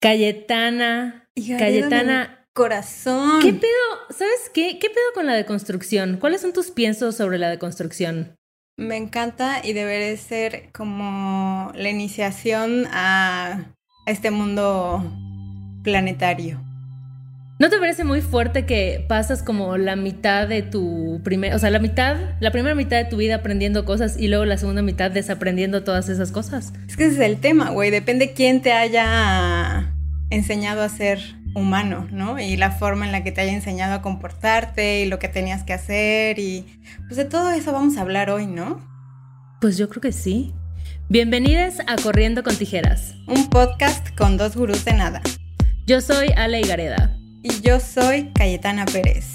Cayetana. Cayetana. Corazón. ¿Qué pedo? ¿Sabes qué? ¿Qué pedo con la deconstrucción? ¿Cuáles son tus piensos sobre la deconstrucción? Me encanta y debería ser como la iniciación a este mundo planetario. ¿No te parece muy fuerte que pasas como la mitad de tu primer, o sea, la mitad, la primera mitad de tu vida aprendiendo cosas y luego la segunda mitad desaprendiendo todas esas cosas? Es que ese es el tema, güey. Depende quién te haya enseñado a ser humano, ¿no? Y la forma en la que te haya enseñado a comportarte y lo que tenías que hacer y pues de todo eso vamos a hablar hoy, ¿no? Pues yo creo que sí. Bienvenidos a Corriendo con Tijeras. Un podcast con dos gurús de nada. Yo soy Ale Gareda. Y yo soy Cayetana Pérez.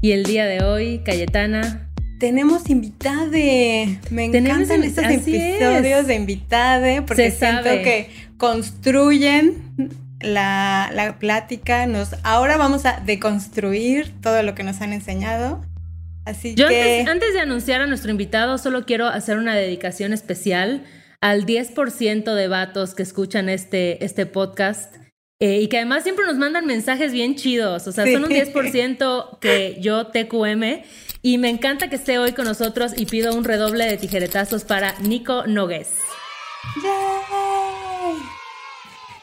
Y el día de hoy, Cayetana. Tenemos invitade. Me encantan estos episodios de invitade porque siento que construyen la, la, plática. Nos, ahora vamos a deconstruir todo lo que nos han enseñado. Así Yo que. Antes, antes de anunciar a nuestro invitado, solo quiero hacer una dedicación especial al 10% de vatos que escuchan este, este podcast eh, y que además siempre nos mandan mensajes bien chidos, o sea, son un 10% que yo TQM y me encanta que esté hoy con nosotros y pido un redoble de tijeretazos para Nico Nogues.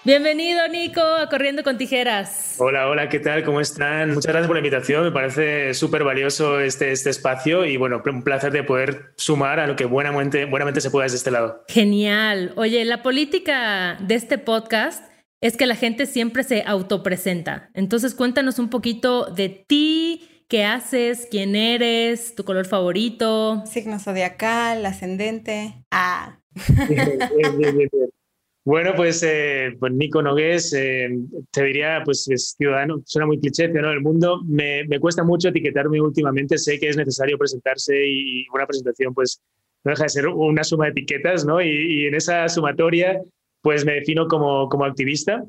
Bienvenido Nico a Corriendo con Tijeras. Hola, hola, ¿qué tal? ¿Cómo están? Muchas gracias por la invitación, me parece súper valioso este, este espacio y bueno, un placer de poder sumar a lo que buenamente, buenamente se pueda desde este lado. Genial. Oye, la política de este podcast es que la gente siempre se autopresenta. Entonces cuéntanos un poquito de ti, qué haces, quién eres, tu color favorito. Signo zodiacal, ascendente. Ah. bueno, pues, eh, pues Nico Nogués, eh, te diría, pues es ciudadano, suena muy cliché, ciudadano del mundo. Me, me, cuesta mucho etiquetarme últimamente, sé que es necesario presentarse y una presentación pues no deja de ser una suma de etiquetas, ¿no? Y, y en esa sumatoria pues me defino como, como activista,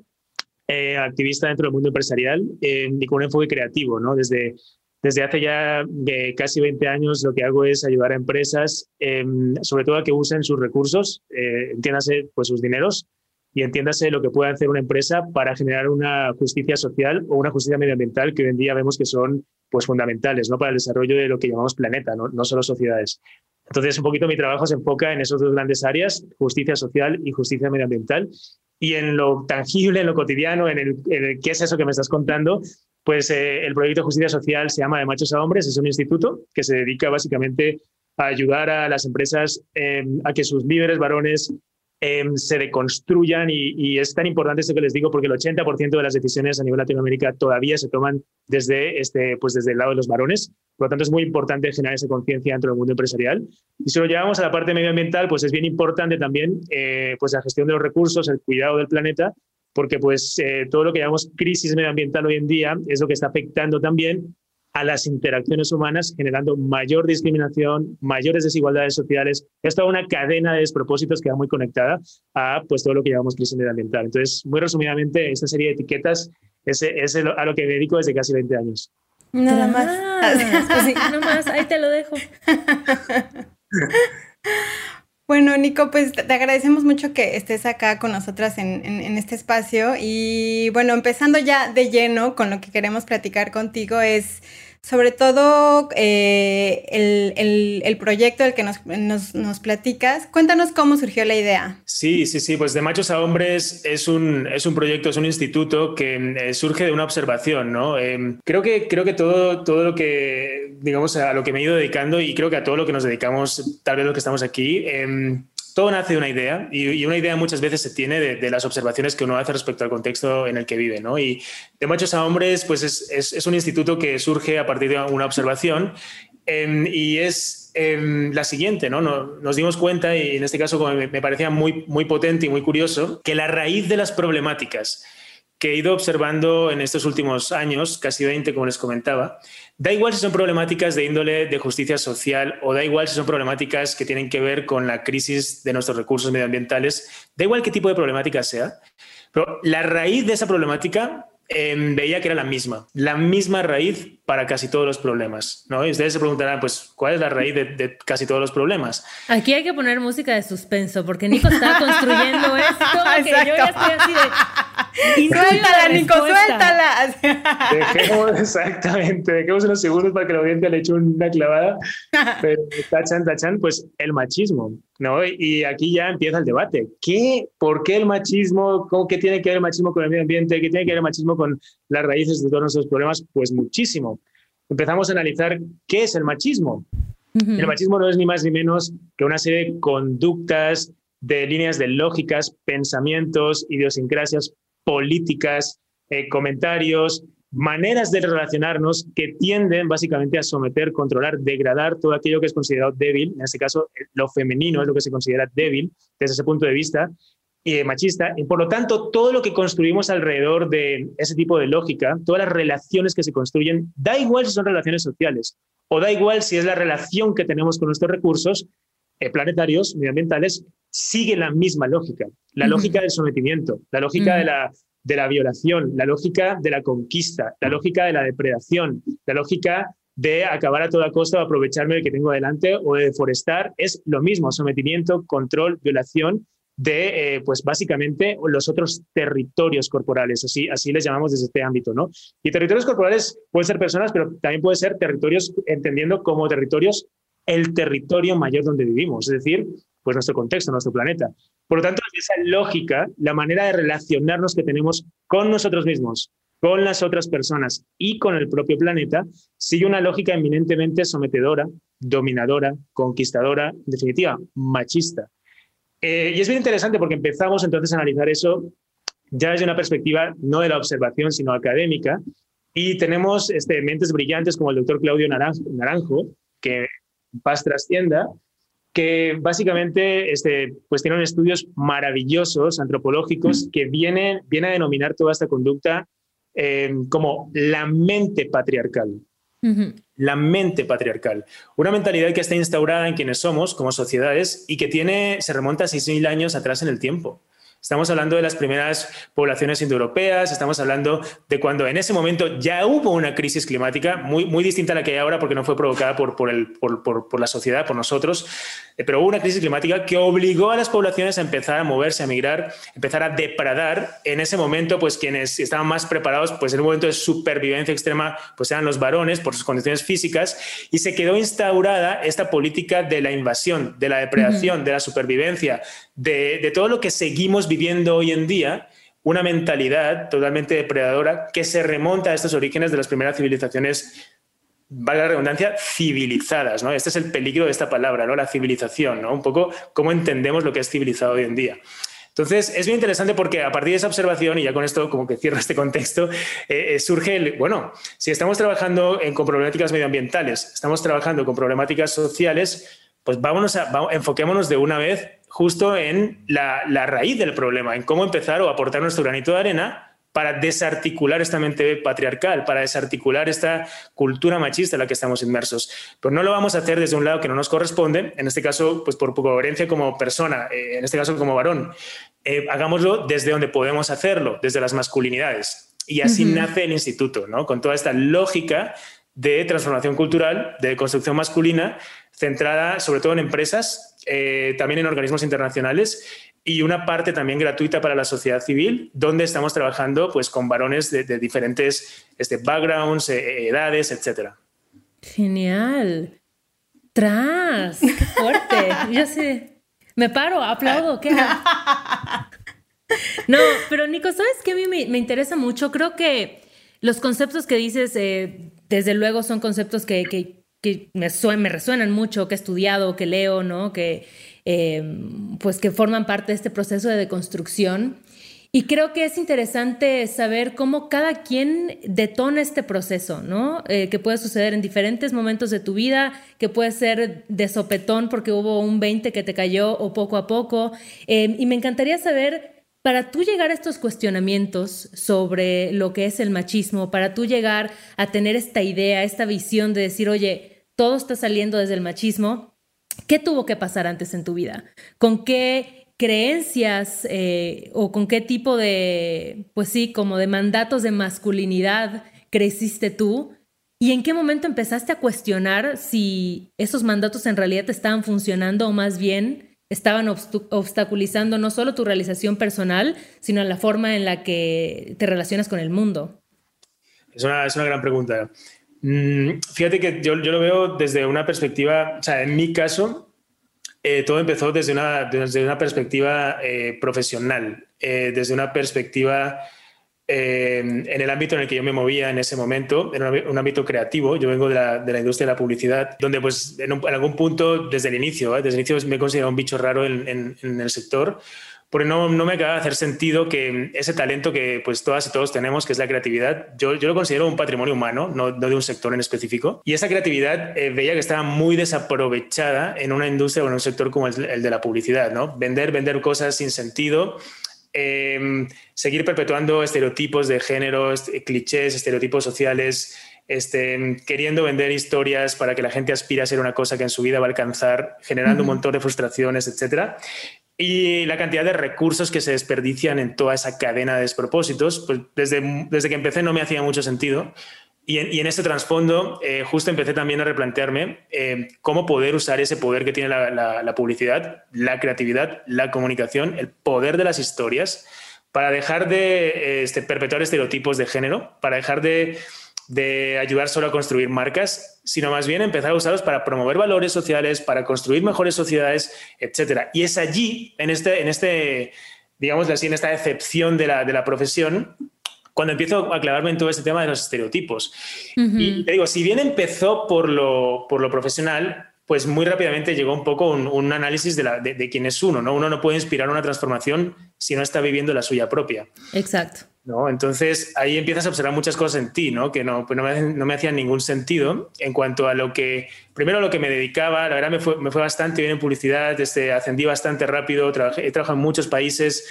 eh, activista dentro del mundo empresarial eh, y con un enfoque creativo, ¿no? Desde, desde hace ya eh, casi 20 años lo que hago es ayudar a empresas, em, sobre todo a que usen sus recursos, entiéndase pues sus dineros y entiéndase lo que puede hacer una empresa para generar una justicia social o una justicia medioambiental que hoy en día vemos que son pues fundamentales ¿no? para el desarrollo de lo que llamamos planeta, no, no solo sociedades. Entonces, un poquito mi trabajo se enfoca en esas dos grandes áreas, justicia social y justicia medioambiental. Y en lo tangible, en lo cotidiano, en el, qué es eso que me estás contando, pues eh, el proyecto de justicia social se llama De Machos a Hombres, es un instituto que se dedica básicamente a ayudar a las empresas eh, a que sus líderes varones eh, se deconstruyan y, y, es tan importante esto que les digo porque el 80% de las decisiones a nivel Latinoamérica todavía se toman desde, este, pues desde el lado de los varones. Por lo tanto, es muy importante generar esa conciencia dentro del mundo empresarial. Y si lo llevamos a la parte medioambiental, pues es bien importante también eh, pues la gestión de los recursos, el cuidado del planeta, porque pues eh, todo lo que llamamos crisis medioambiental hoy en día es lo que está afectando también a las interacciones humanas, generando mayor discriminación, mayores desigualdades sociales. Es toda una cadena de despropósitos que va muy conectada a pues, todo lo que llamamos crisis medioambiental. Entonces, muy resumidamente, esta serie de etiquetas es, es a lo que me dedico desde casi 20 años. Nada más. Nada más, ahí te lo dejo. Bueno, Nico, pues te agradecemos mucho que estés acá con nosotras en, en, en, este espacio. Y bueno, empezando ya de lleno con lo que queremos platicar contigo es sobre todo eh, el, el, el, proyecto del que nos, nos, nos, platicas. Cuéntanos cómo surgió la idea. Sí, sí, sí, pues de Machos a Hombres es un, es un proyecto, es un instituto que eh, surge de una observación, ¿no? Eh, creo que, creo que todo, todo lo que, digamos, a lo que me he ido dedicando y creo que a todo lo que nos dedicamos, tal vez lo que estamos aquí, em, todo nace de una idea y, una idea muchas veces se tiene de, las observaciones que uno hace respecto al contexto en el que vive. ¿no? Y de machos a hombres, pues es, un instituto que surge a partir de una observación eh, y es eh, la siguiente. ¿no? Nos, nos, dimos cuenta, y en este caso me, me parecía muy, muy potente y muy curioso, que la raíz de las problemáticas que he ido observando en estos últimos años, casi 20 como les comentaba, da igual si son problemáticas de índole de justicia social o da igual si son problemáticas que tienen que ver con la crisis de nuestros recursos medioambientales, da igual qué tipo de problemática sea, pero la raíz de esa problemática eh, veía que era la misma, la misma raíz para casi todos los problemas, ¿no? Y ustedes se preguntarán, pues, ¿cuál es la raíz de, casi todos los problemas? Aquí hay que poner música de suspenso, porque Nico está construyendo esto, que yo ya estoy así de... suéltala, Nico, suéltala. Dejemos, exactamente, dejemos unos segundos para que la audiencia le eche una clavada. Pero, tachan, tachan, pues el machismo, ¿no? Y aquí ya empieza el debate. ¿Qué? ¿Por qué el machismo? ¿Cómo, ¿Qué tiene que ver el machismo con el medio ambiente? ¿Qué tiene que ver el machismo con las raíces de todos nuestros problemas? Pues muchísimo empezamos a analizar qué es el machismo. El machismo no es ni más ni menos que una serie de conductas, de líneas de lógicas, pensamientos, idiosincrasias políticas, eh, comentarios, maneras de relacionarnos que tienden básicamente a someter, controlar, degradar todo aquello que es considerado débil, en este caso lo femenino es lo que se considera débil desde ese punto de vista, y machista, y por lo tanto todo lo que construimos alrededor de ese tipo de lógica, todas las relaciones que se construyen, da igual si son relaciones sociales o da igual si es la relación que tenemos con nuestros recursos eh, planetarios, medioambientales, sigue la misma lógica, la lógica del sometimiento, la lógica de, la, de la violación, la lógica de la conquista, la lógica de la depredación, la lógica de acabar a toda costa o aprovecharme de que tengo delante o de deforestar, es lo mismo, sometimiento, control, violación de, eh, pues básicamente, los otros territorios corporales, así, así les llamamos desde este ámbito, ¿no? Y territorios corporales pueden ser personas, pero también pueden ser territorios, entendiendo como territorios el territorio mayor donde vivimos, es decir, pues nuestro contexto, nuestro planeta. Por lo tanto, esa lógica, la manera de relacionarnos que tenemos con nosotros mismos, con las otras personas y con el propio planeta, sigue una lógica eminentemente sometedora, dominadora, conquistadora, en definitiva, machista. Eh, y es bien interesante porque empezamos entonces a analizar eso ya desde una perspectiva no de la observación, sino académica. Y tenemos este, mentes brillantes como el doctor Claudio Naranjo, que paz trascienda, que básicamente este, pues tienen estudios maravillosos, antropológicos, que vienen, viene a denominar toda esta conducta eh, como la mente patriarcal. La mente patriarcal. Una mentalidad que está instaurada en quienes somos como sociedades y que tiene, se remonta a 6.000 años atrás en el tiempo. Estamos hablando de las primeras poblaciones indoeuropeas, estamos hablando de cuando en ese momento ya hubo una crisis climática muy, muy distinta a la que hay ahora porque no fue provocada por, por, el, por, por, la sociedad, por nosotros, eh, pero hubo una crisis climática que obligó a las poblaciones a empezar a moverse, a migrar, empezar a depredar. En ese momento, pues quienes estaban más preparados, pues en un momento de supervivencia extrema, pues eran los varones por sus condiciones físicas y se quedó instaurada esta política de la invasión, de la depredación, de la supervivencia, de, todo lo que seguimos viviendo hoy en día una mentalidad totalmente depredadora que se remonta a estos orígenes de las primeras civilizaciones, vale la redundancia, civilizadas. ¿no? Este es el peligro de esta palabra, ¿no? la civilización, ¿no? un poco cómo entendemos lo que es civilizado hoy en día. Entonces, es muy interesante porque a partir de esa observación, y ya con esto como que cierro este contexto, eh, eh, surge el, bueno, si estamos trabajando con problemáticas medioambientales, estamos trabajando con problemáticas sociales, pues vámonos a, enfoquémonos de una vez justo en la, raíz del problema, en cómo empezar o aportar nuestro granito de arena para desarticular esta mente patriarcal, para desarticular esta cultura machista en la que estamos inmersos. Pero no lo vamos a hacer desde un lado que no nos corresponde, en este caso, pues por coherencia como persona, eh, en este caso como varón. Eh, hagámoslo desde donde podemos hacerlo, desde las masculinidades. Y así nace el instituto, ¿no? Con toda esta lógica de transformación cultural, de construcción masculina, centrada sobre todo en empresas, eh, también en organismos internacionales y una parte también gratuita para la sociedad civil, donde estamos trabajando pues, con varones de, diferentes este, backgrounds, eh, edades, etc. Genial. Tras, qué fuerte. ya sé. Me paro, aplaudo. ¿Qué no, pero Nico, ¿sabes qué a mí me, interesa mucho? Creo que los conceptos que dices, eh, desde luego, son conceptos que, que que me, me resuenan mucho, que he estudiado, que leo, ¿no? Que, em, pues que forman parte de este proceso de deconstrucción. Y creo que es interesante saber cómo cada quien detona este proceso, ¿no? Eh, que puede suceder en diferentes momentos de tu vida, que puede ser de sopetón porque hubo un 20 que te cayó o poco a poco. Em, y me encantaría saber, para tú llegar a estos cuestionamientos sobre lo que es el machismo, para tú llegar a tener esta idea, esta visión de decir, oye, todo está saliendo desde el machismo. ¿Qué tuvo que pasar antes en tu vida? ¿Con qué creencias eh, o con qué tipo de, pues sí, como de mandatos de masculinidad creciste tú ¿Y en qué momento empezaste a cuestionar si esos mandatos en realidad te estaban funcionando o más bien estaban obstaculizando no solo tu realización personal, sino la forma en la que te relacionas con el mundo? Es una, es una gran pregunta. Mm, fíjate que yo, yo, lo veo desde una perspectiva, o sea, en mi caso, eh, todo empezó desde una, desde una perspectiva eh, profesional, eh, desde una perspectiva en el ámbito en el que yo me movía en ese momento, era un, ámbito creativo. Yo vengo de la, de la, industria de la publicidad, donde pues en, algún punto, desde el inicio, desde el inicio me he considerado un bicho raro en, en, en el sector porque no, no, me acaba de hacer sentido que ese talento que pues todas y todos tenemos, que es la creatividad, yo, yo lo considero un patrimonio humano, no, no, de un sector en específico. Y esa creatividad eh, veía que estaba muy desaprovechada en una industria o en un sector como el, el de la publicidad, ¿no? Vender, vender cosas sin sentido. Eh, seguir perpetuando estereotipos de género, clichés, estereotipos sociales, este, queriendo vender historias para que la gente aspire a ser una cosa que en su vida va a alcanzar, generando un montón de frustraciones, etcétera y la cantidad de recursos que se desperdician en toda esa cadena de despropósitos, pues desde, desde que empecé no me hacía mucho sentido. Y en, y en este trasfondo, eh, justo empecé también a replantearme eh, cómo poder usar ese poder que tiene la, publicidad, la creatividad, la comunicación, el poder de las historias, para dejar de este, perpetuar estereotipos de género, para dejar de de ayudar solo a construir marcas, sino más bien empezar a usarlos para promover valores sociales, para construir mejores sociedades, etc. Y es allí, en este, en este digamos así, en esta excepción de la, de la profesión, cuando empiezo a clavarme en todo este tema de los estereotipos. Y te digo, si bien empezó por lo, por lo profesional, pues muy rápidamente llegó un poco un, un análisis de, la, de, de, quién es uno, ¿no? Uno no puede inspirar una transformación si no está viviendo la suya propia. Exacto. ¿No? Entonces ahí empiezas a observar muchas cosas en ti, que no, pues no, me, no, hacían ningún sentido en cuanto a lo que, primero lo que me dedicaba, la verdad me fue, me fue bastante bien en publicidad, este, ascendí bastante rápido, trabajé, he trabajado en muchos países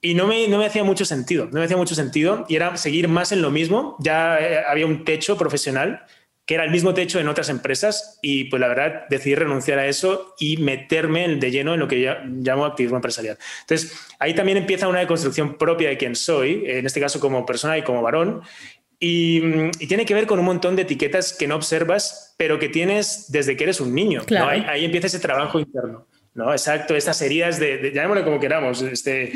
y no me, no me hacía mucho sentido, no me hacía mucho sentido y era seguir más en lo mismo, ya eh, había un techo profesional que era el mismo techo en otras empresas y pues la verdad decidí renunciar a eso y meterme de lleno en lo que yo llamo activismo empresarial. Entonces ahí también empieza una deconstrucción propia de quién soy, en este caso como persona y como varón, y, y, tiene que ver con un montón de etiquetas que no observas, pero que tienes desde que eres un niño. Claro. ¿no? Ahí, ahí, empieza ese trabajo interno. ¿no? Exacto, estas heridas de, de llamémoslo como queramos, este,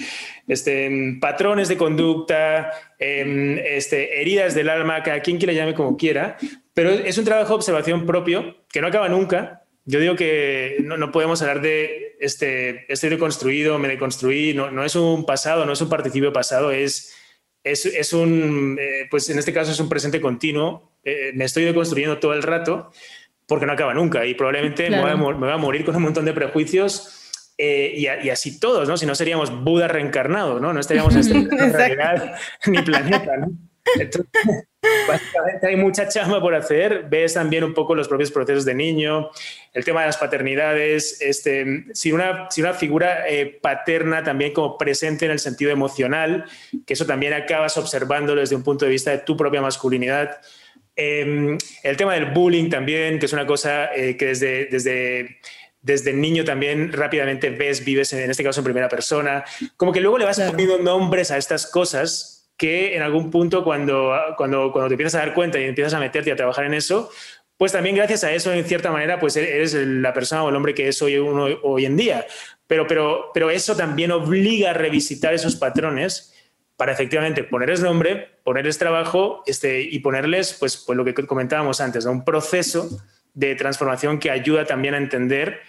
este, patrones de conducta, eh, este, heridas del alma, cada quien que le llame como quiera, pero es un trabajo de observación propio que no acaba nunca. Yo digo que no, no podemos hablar de este, estoy deconstruido, me deconstruí, no, no, es un pasado, no es un participio pasado, es, es, es un, eh, pues en este caso es un presente continuo, eh, me estoy deconstruyendo todo el rato porque no acaba nunca y probablemente claro. me, voy a, me, voy a, morir con un montón de prejuicios eh, y, y, así todos, ¿no? Si no seríamos Buda reencarnado, ¿no? No estaríamos en realidad ni planeta, ¿no? Entonces, básicamente hay mucha chamba por hacer. Ves también un poco los propios procesos de niño, el tema de las paternidades, este, si, una, si una figura eh, paterna también como presente en el sentido emocional, que eso también acabas observándolo desde un punto de vista de tu propia masculinidad. Eh, el tema del bullying también, que es una cosa eh, que desde, desde, desde niño también rápidamente ves, vives en, en, este caso en primera persona, como que luego le vas claro. poniendo nombres a estas cosas que en algún punto cuando, cuando, cuando te empiezas a dar cuenta y empiezas a meterte a trabajar en eso, pues también gracias a eso, en cierta manera, pues eres la persona o el hombre que es hoy en día. Pero, pero, pero eso también obliga a revisitar esos patrones para efectivamente ponerles nombre, ponerles trabajo este, y ponerles, pues, pues lo que comentábamos antes, ¿no? un proceso de transformación que ayuda también a entender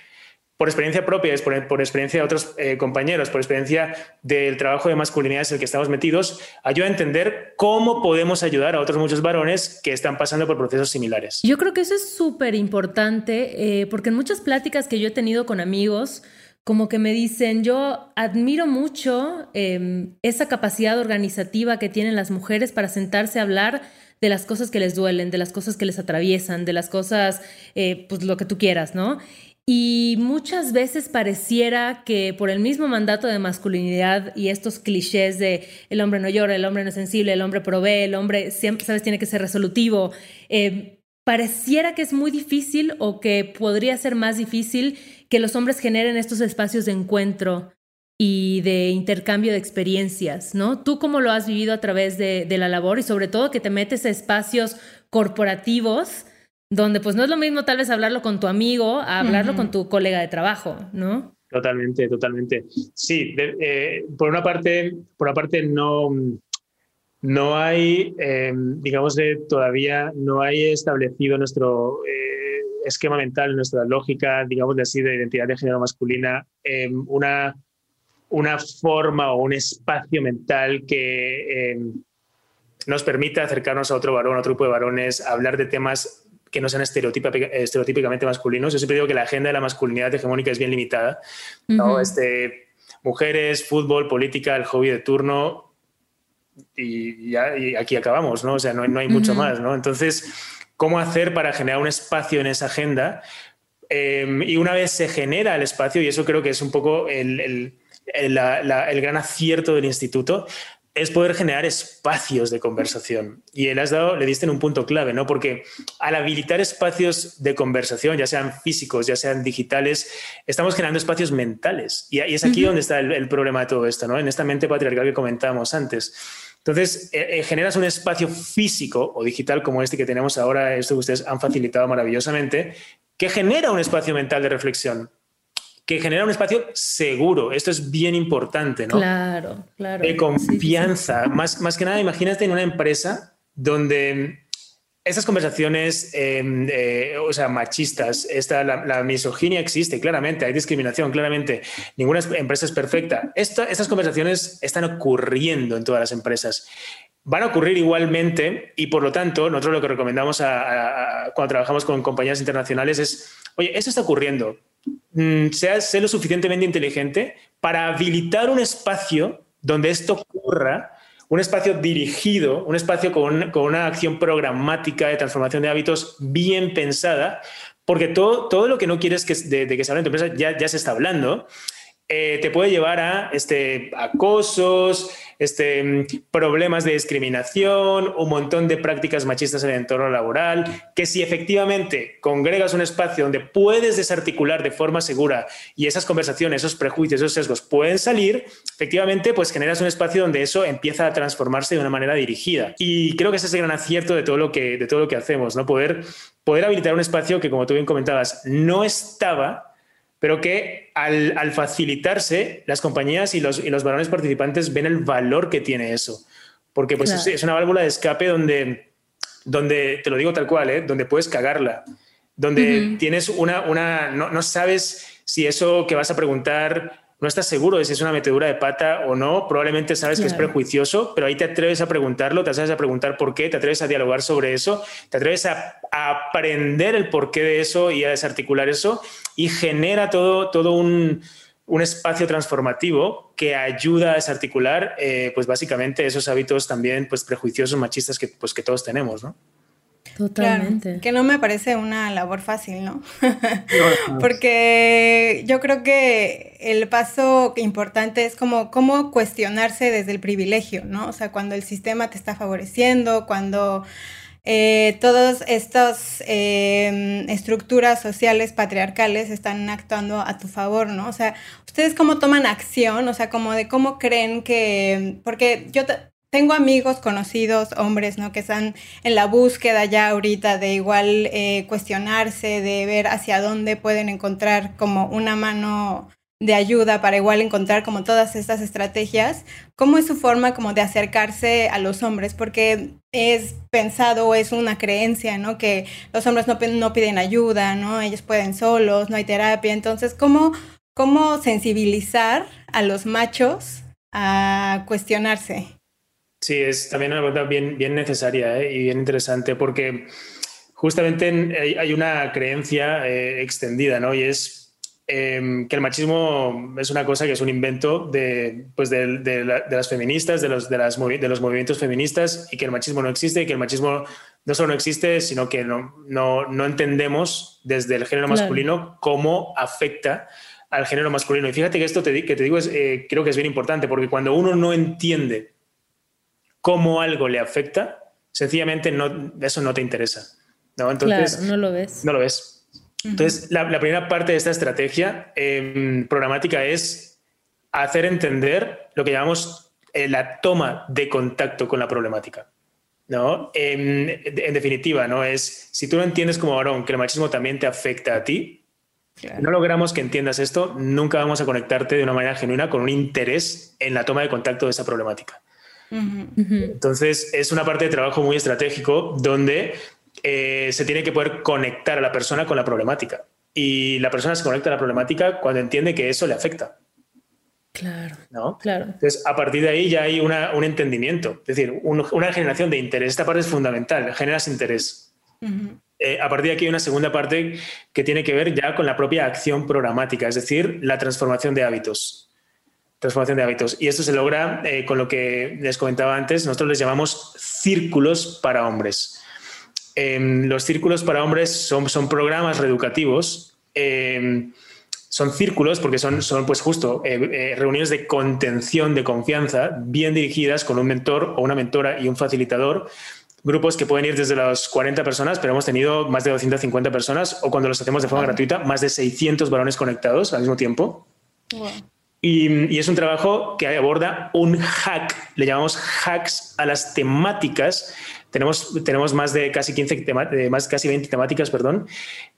por experiencia propia, por, por experiencia de otros eh, compañeros, por experiencia del trabajo de masculinidades en el que estamos metidos, ayuda a entender cómo podemos ayudar a otros muchos varones que están pasando por procesos similares. Yo creo que eso es súper importante, eh, porque en muchas pláticas que yo he tenido con amigos, como que me dicen, yo admiro mucho eh, esa capacidad organizativa que tienen las mujeres para sentarse a hablar de las cosas que les duelen, de las cosas que les atraviesan, de las cosas, eh, pues lo que tú quieras, ¿no? Y muchas veces pareciera que por el mismo mandato de masculinidad y estos clichés de el hombre no llora, el hombre no es sensible, el hombre provee, el hombre siempre, sabes, tiene que ser resolutivo, eh, pareciera que es muy difícil o que podría ser más difícil que los hombres generen estos espacios de encuentro y de intercambio de experiencias, ¿no? ¿Tú cómo lo has vivido a través de, de la labor y sobre todo que te metes a espacios corporativos, donde pues no es lo mismo tal vez hablarlo con tu amigo a hablarlo con tu colega de trabajo, ¿no? Totalmente, totalmente. Sí, eh, por una parte, por una parte no, no hay, eh, digamos, de, todavía no hay establecido nuestro eh, esquema mental, nuestra lógica, digamos de así, de identidad de género masculina, una, una forma o un espacio mental que nos permita acercarnos a otro varón, a otro grupo de varones, hablar de temas que no sean estereotípicamente masculinos. Yo siempre digo que la agenda de la masculinidad hegemónica es bien limitada. ¿no? este, mujeres, fútbol, política, el hobby de turno y, ya, aquí acabamos, ¿no? O sea, no, no hay mucho más, ¿no? Entonces, ¿cómo hacer para generar un espacio en esa agenda? Em, y una vez se genera el espacio, y eso creo que es un poco el, el, el gran acierto del instituto, es poder generar espacios de conversación. Y él has dado, le diste en un punto clave, ¿no? Porque al habilitar espacios de conversación, ya sean físicos, ya sean digitales, estamos generando espacios mentales. Y, es aquí donde está el, problema de todo esto, ¿no? En esta mente patriarcal que comentábamos antes. Entonces, eh, eh, generas un espacio físico o digital como este que tenemos ahora, esto que ustedes han facilitado maravillosamente, que genera un espacio mental de reflexión que genera un espacio seguro. Esto es bien importante, ¿no? Claro, claro. De confianza. Más, más que nada, imagínate en una empresa donde estas conversaciones, em, o sea, machistas, esta, la, misoginia existe, claramente, hay discriminación, claramente, ninguna empresa es perfecta. estas conversaciones están ocurriendo en todas las empresas. Van a ocurrir igualmente y por lo tanto, nosotros lo que recomendamos cuando trabajamos con compañías internacionales es, oye, eso está ocurriendo, Mm, sea, lo suficientemente inteligente para habilitar un espacio donde esto ocurra, un espacio dirigido, un espacio con, una acción programática de transformación de hábitos bien pensada, porque todo, todo lo que no quieres que, de, que se hable en tu empresa ya, ya se está hablando. Eh, te puede llevar a este, acosos, este, problemas de discriminación, un montón de prácticas machistas en el entorno laboral, que si efectivamente congregas un espacio donde puedes desarticular de forma segura y esas conversaciones, esos prejuicios, esos sesgos pueden salir, efectivamente pues generas un espacio donde eso empieza a transformarse de una manera dirigida. Y creo que ese es el gran acierto de todo lo que, de todo lo que hacemos, ¿no? Poder, poder habilitar un espacio que, como tú bien comentabas, no estaba pero que al, facilitarse, las compañías y los, y los varones participantes ven el valor que tiene eso. Porque pues es, una válvula de escape donde, donde, te lo digo tal cual, ¿eh? donde puedes cagarla, donde tienes una, una no, no sabes si eso que vas a preguntar no estás seguro de si es una metedura de pata o no, probablemente sabes que es prejuicioso, pero ahí te atreves a preguntarlo, te atreves a preguntar por qué, te atreves a dialogar sobre eso, te atreves a, aprender el porqué de eso y a desarticular eso y genera todo, todo un, espacio transformativo que ayuda a desarticular, eh, pues básicamente esos hábitos también pues prejuiciosos, machistas que, pues, que todos tenemos, ¿no? Totalmente. que no me parece una labor fácil, ¿no? Porque yo creo que el paso importante es como cómo cuestionarse desde el privilegio, ¿no? O sea, cuando el sistema te está favoreciendo, cuando eh, todas estas em, estructuras sociales patriarcales están actuando a tu favor, ¿no? O sea, ¿ustedes cómo toman acción? O sea, como de cómo creen que, porque yo tengo amigos conocidos, hombres, ¿no? Que están en la búsqueda ya ahorita de igual eh, cuestionarse, de ver hacia dónde pueden encontrar como una mano de ayuda para igual encontrar como todas estas estrategias. ¿Cómo es su forma como de acercarse a los hombres? Porque es pensado es una creencia, ¿no? Que los hombres no, no piden ayuda, ¿no? Ellos pueden solos, no hay terapia. Entonces, ¿cómo, cómo sensibilizar a los machos a cuestionarse? Sí, es también una pregunta bien, bien necesaria ¿eh? y bien interesante porque justamente hay una creencia eh, extendida, ¿no? Y es em, que el machismo es una cosa que es un invento de, pues de, las feministas, de los, de, las, de los movimientos feministas y que el machismo no existe y que el machismo no solo no existe, sino que no, no, no entendemos desde el género masculino cómo afecta al género masculino. Y fíjate que esto te, que te digo es, eh, creo que es bien importante porque cuando uno no entiende cómo algo le afecta, sencillamente no, eso no te interesa. ¿no? Entonces, no lo ves. No lo ves. Entonces, la, primera parte de esta estrategia em, programática es hacer entender lo que llamamos eh, la toma de contacto con la problemática. ¿no? En, definitiva, ¿no? Es, si tú no entiendes como varón que el machismo también te afecta a ti, no logramos que entiendas esto, nunca vamos a conectarte de una manera genuina con un interés en la toma de contacto de esa problemática. Entonces, es una parte de trabajo muy estratégico donde eh, se tiene que poder conectar a la persona con la problemática. Y la persona se conecta a la problemática cuando entiende que eso le afecta. Claro. ¿no? claro. Entonces, a partir de ahí ya hay un entendimiento, es decir, una generación de interés. Esta parte es fundamental, generas interés. Eh, a partir de aquí hay una segunda parte que tiene que ver ya con la propia acción programática, es decir, la transformación de hábitos. Transformación de hábitos. Y esto se logra eh, con lo que les comentaba antes, nosotros les llamamos círculos para hombres. Em, los círculos para hombres son, son programas reeducativos. Em, son círculos porque son, son pues justo eh, reuniones de contención, de confianza, bien dirigidas con un mentor o una mentora y un facilitador grupos que pueden ir desde las 40 personas, pero hemos tenido más de 250 personas, o cuando los hacemos de forma gratuita, más de 600 varones conectados al mismo tiempo. Y, es un trabajo que aborda un hack, le llamamos hacks a las temáticas. Tenemos, tenemos más de casi 15 más casi 20 temáticas, perdón,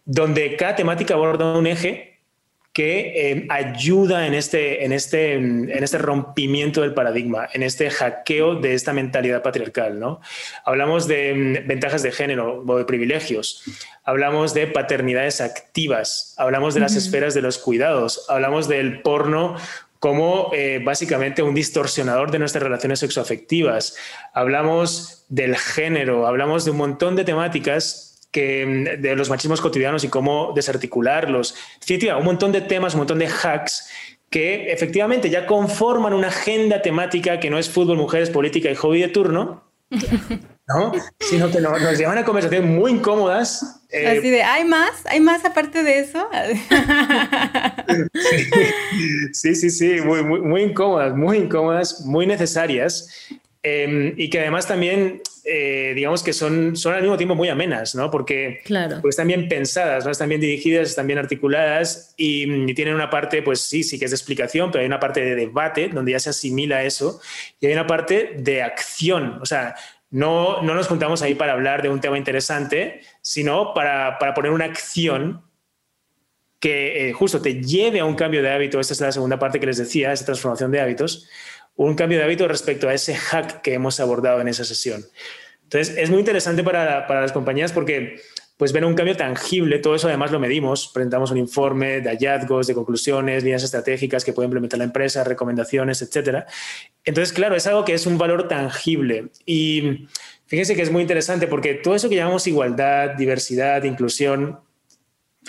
donde cada temática aborda un eje que eh, ayuda en este, en, este, en este rompimiento del paradigma, en este hackeo de esta mentalidad patriarcal. ¿no? Hablamos de mm, ventajas de género o de privilegios, hablamos de paternidades activas, hablamos de las esferas de los cuidados, hablamos del porno como eh, básicamente un distorsionador de nuestras relaciones sexoafectivas, hablamos del género, hablamos de un montón de temáticas mm, de los machismos cotidianos y cómo desarticularlos. un montón de temas, un montón de hacks que efectivamente ya conforman una agenda temática que no es fútbol, mujeres, política y hobby de turno, ¿no? sino que nos, llevan a conversaciones muy incómodas. Eh, Así de, ¿hay más? ¿Hay más aparte de eso? sí, sí, sí, muy, muy, muy incómodas, muy incómodas, muy necesarias. Em, y que además también, eh, digamos que son, son al mismo tiempo muy amenas, ¿no? Porque, claro. están bien pensadas, ¿no? Están bien dirigidas, están bien articuladas y, tienen una parte, pues sí, sí que es de explicación, pero hay una parte de debate donde ya se asimila eso y hay una parte de acción, o sea, no, no nos juntamos ahí para hablar de un tema interesante, sino para, para poner una acción que eh, justo te lleve a un cambio de hábito. Esta es la segunda parte que les decía, esa transformación de hábitos un cambio de hábito respecto a ese hack que hemos abordado en esa sesión. Entonces, es muy interesante para, las compañías porque pues ven un cambio tangible, todo eso además lo medimos, presentamos un informe de hallazgos, de conclusiones, líneas estratégicas que puede implementar la empresa, recomendaciones, etc. Entonces, claro, es algo que es un valor tangible y fíjense que es muy interesante porque todo eso que llamamos igualdad, diversidad, inclusión,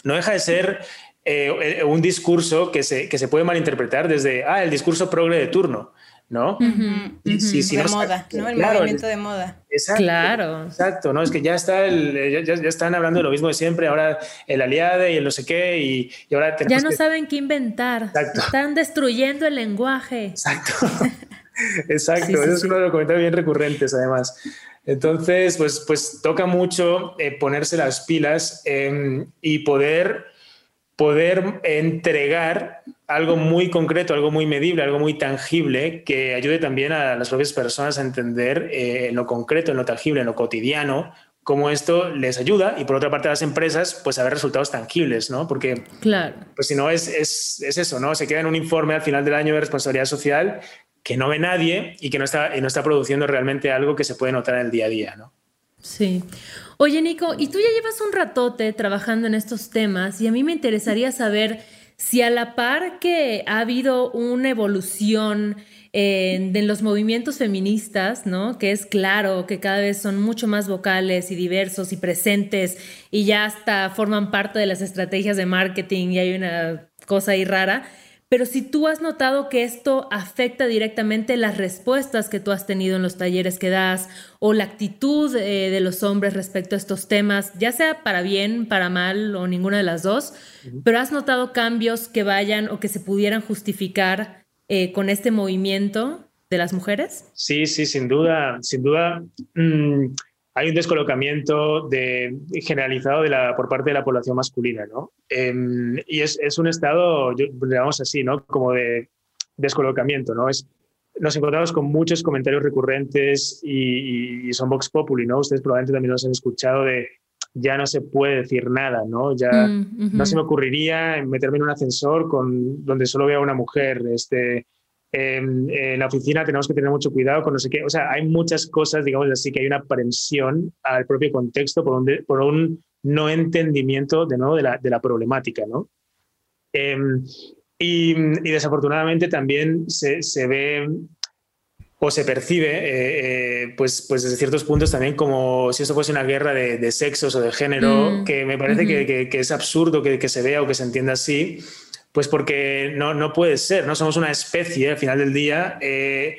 no deja de ser eh, un discurso que se, que se puede malinterpretar desde, ah, el discurso progre de turno. ¿No? de moda, ¿no? El movimiento de moda. Exacto, claro. Exacto, ¿no? Es que ya, está el, ya, están hablando de lo mismo de siempre, ahora el aliado y el no sé qué, y, ahora Ya no saben qué inventar. Están destruyendo el lenguaje. Exacto. Exacto, eso es uno de los comentarios bien recurrentes, además. Entonces, pues, pues toca mucho eh, ponerse las pilas y poder poder entregar algo muy concreto, algo muy medible, algo muy tangible que ayude también a las propias personas a entender eh, en lo concreto, en lo tangible, en lo cotidiano, cómo esto les ayuda y por otra parte a las empresas pues a ver resultados tangibles, ¿no? Porque claro. pues si no es, es, es, eso, ¿no? Se queda en un informe al final del año de responsabilidad social que no ve nadie y que no está, y no está produciendo realmente algo que se puede notar en el día a día, ¿no? Sí. Oye, Nico, y tú ya llevas un ratote trabajando en estos temas y a mí me interesaría saber si a la par que ha habido una evolución en, los movimientos feministas, ¿no? Que es claro que cada vez son mucho más vocales y diversos y presentes y ya hasta forman parte de las estrategias de marketing y hay una cosa ahí rara. Pero si tú has notado que esto afecta directamente las respuestas que tú has tenido en los talleres que das o la actitud eh, de los hombres respecto a estos temas, ya sea para bien, para mal o ninguna de las dos, pero has notado cambios que vayan o que se pudieran justificar eh, con este movimiento de las mujeres? Sí, sí, sin duda, sin duda. Mm, hay un descolocamiento de, generalizado de la, por parte de la población masculina, ¿no? Em, y es, es, un estado, digamos así, ¿no? Como de descolocamiento, ¿no? Es, nos encontramos con muchos comentarios recurrentes y, son Vox Populi, ¿no? Ustedes probablemente también los han escuchado de ya no se puede decir nada, ¿no? Ya mm, no se me ocurriría meterme en un ascensor con, donde solo vea una mujer, este, em, en la oficina tenemos que tener mucho cuidado con no sé qué. O sea, hay muchas cosas, digamos así, que hay una aprensión al propio contexto por un, por un no entendimiento de nuevo de la, de la problemática, ¿no? Em, y, y, desafortunadamente también se, se, ve o se percibe, eh, eh, pues, pues desde ciertos puntos también como si esto fuese una guerra de, de sexos o de género, mm, que me parece que, que, es absurdo que, que, se vea o que se entienda así, pues porque no, no puede ser, no somos una especie al final del día. Eh,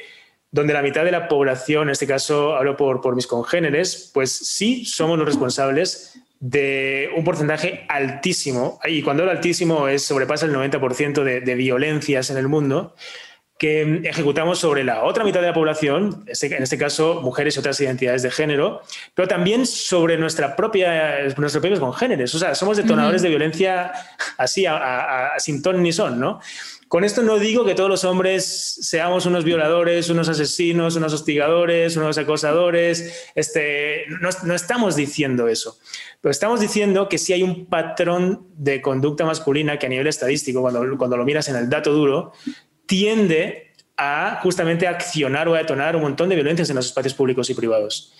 donde la mitad de la población, en este caso hablo por, por mis congéneres, pues sí somos los responsables de un porcentaje altísimo, y cuando hablo altísimo es sobrepasa el 90% de, de, violencias en el mundo, que ejecutamos sobre la otra mitad de la población, en este caso mujeres y otras identidades de género, pero también sobre nuestra propia, nuestros propios congéneres. O sea, somos detonadores de violencia así, a, a, a, sin ton ni son, ¿no? Con esto no digo que todos los hombres seamos unos violadores, unos asesinos, unos hostigadores, unos acosadores. Este, no, no, estamos diciendo eso. Pero estamos diciendo que si hay un patrón de conducta masculina que a nivel estadístico, cuando, cuando lo miras en el dato duro, tiende a justamente accionar o a detonar un montón de violencias en los espacios públicos y privados.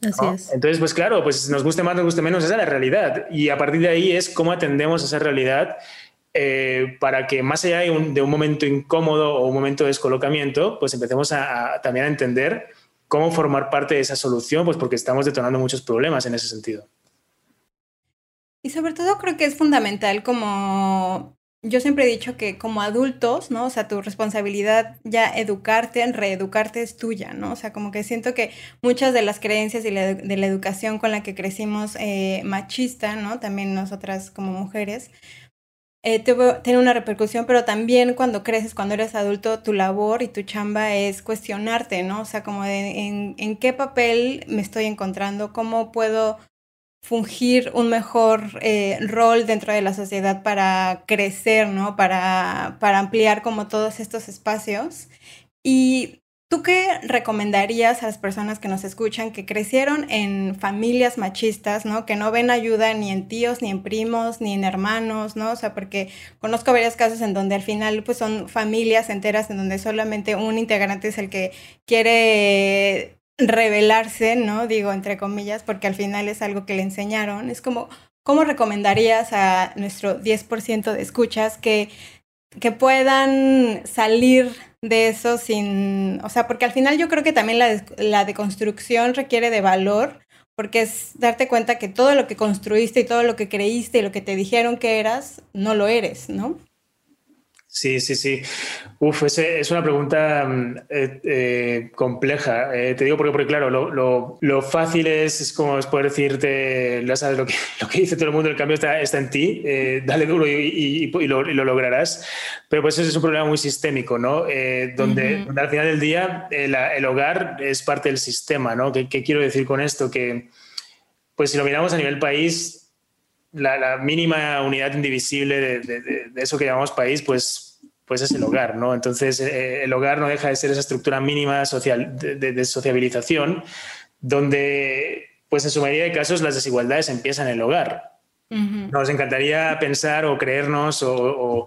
Así ¿no? es. Entonces, pues claro, pues nos guste más, nos guste menos, esa es la realidad. Y a partir de ahí es cómo atendemos a esa realidad eh, para que más allá de un, de un, momento incómodo o un momento de descolocamiento, pues empecemos a, a, también a entender cómo formar parte de esa solución, pues porque estamos detonando muchos problemas en ese sentido. Y sobre todo creo que es fundamental como yo siempre he dicho que como adultos, ¿no? O sea, tu responsabilidad ya educarte, reeducarte es tuya, ¿no? O sea, como que siento que muchas de las creencias y la, de la educación con la que crecimos eh, machista, ¿no? También nosotras como mujeres, eh, tiene una repercusión, pero también cuando creces, cuando eres adulto, tu labor y tu chamba es cuestionarte, ¿no? O sea, como de en, en qué papel me estoy encontrando, cómo puedo fungir un mejor eh, rol dentro de la sociedad para crecer, ¿no? Para, para ampliar como todos estos espacios. Y ¿Tú qué recomendarías a las personas que nos escuchan que crecieron en familias machistas, ¿no? Que no ven ayuda ni en tíos, ni en primos, ni en hermanos, ¿no? O sea, porque conozco varios casos en donde al final pues son familias enteras en donde solamente un integrante es el que quiere revelarse, ¿no? Digo, entre comillas, porque al final es algo que le enseñaron. Es como, ¿cómo recomendarías a nuestro 10% de escuchas que, que puedan salir de eso sin, o sea, porque al final yo creo que también la, la deconstrucción requiere de valor, porque es darte cuenta que todo lo que construiste y todo lo que creíste y lo que te dijeron que eras, no lo eres, ¿no? Sí, sí, sí. Uf, ese, es una pregunta mm, eh, eh, compleja. Eh, te digo porque, porque claro, lo, lo, lo, fácil es, es como es poder decirte, ya sabes lo que, lo que dice todo el mundo, el cambio está, está en ti, eh, dale duro y, y, y, lo, y, lo, lograrás. Pero pues ese es un problema muy sistémico, ¿no? Donde, uh -huh. donde, al final del día el, el, hogar es parte del sistema, ¿no? ¿Qué, ¿Qué, quiero decir con esto? Que, pues si lo miramos a nivel país, la, la mínima unidad indivisible de, de, de, eso que llamamos país, pues pues es el hogar, ¿no? Entonces, eh, el hogar no deja de ser esa estructura mínima social, de, de, de, sociabilización, donde, pues en su mayoría de casos, las desigualdades empiezan en el hogar. Uh -huh. Nos encantaría pensar o creernos o, o,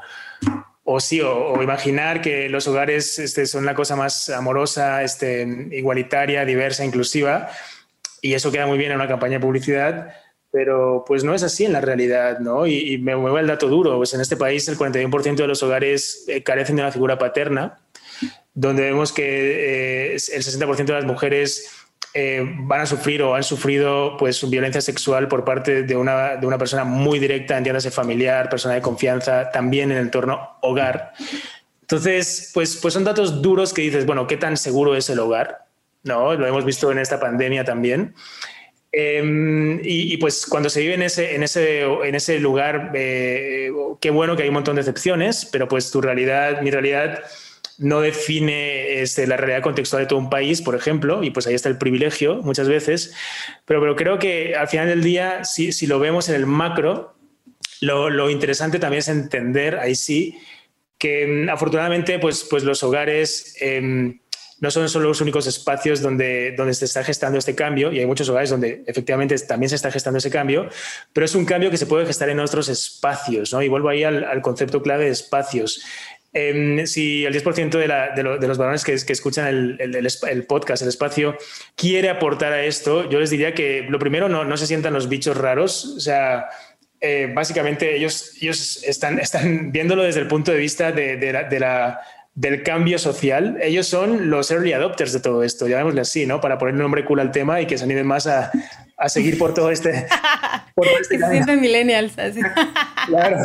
o sí, o, o, imaginar que los hogares este, son la cosa más amorosa, este, igualitaria, diversa, inclusiva, y eso queda muy bien en una campaña de publicidad, pero pues no es así en la realidad, ¿no? Y, y me muevo el dato duro, pues en este país el 41% de los hogares eh, carecen de una figura paterna, donde vemos que eh, el 60% de las mujeres eh, van a sufrir o han sufrido pues violencia sexual por parte de una, de una persona muy directa, entiéndase familiar, persona de confianza, también en el entorno hogar. Entonces, pues, pues son datos duros que dices, bueno, ¿qué tan seguro es el hogar? ¿No? Lo hemos visto en esta pandemia también. Eh, y, y, pues cuando se vive en ese, en ese, en ese lugar, eh, qué bueno que hay un montón de excepciones, pero pues tu realidad, mi realidad no define este, la realidad contextual de todo un país, por ejemplo, y pues ahí está el privilegio muchas veces, pero, pero creo que al final del día, si, si lo vemos en el macro, lo, lo interesante también es entender, ahí sí, que mm, afortunadamente pues, pues los hogares em, no son solo los únicos espacios donde, donde se está gestando este cambio, y hay muchos hogares donde efectivamente también se está gestando ese cambio, pero es un cambio que se puede gestar en otros espacios, ¿no? Y vuelvo ahí al, concepto clave de espacios. Em, si el 10% de, los varones que, escuchan el, podcast, el espacio, quiere aportar a esto, yo les diría que lo primero no, no se sientan los bichos raros, o sea, eh, básicamente ellos, ellos están, están viéndolo desde el punto de vista de la del cambio social. Ellos son los early adopters de todo esto, llamémosle así, ¿no? Para poner nombre cool al tema y que se animen más a, a seguir por todo este... Por este que se millennials. Así. claro,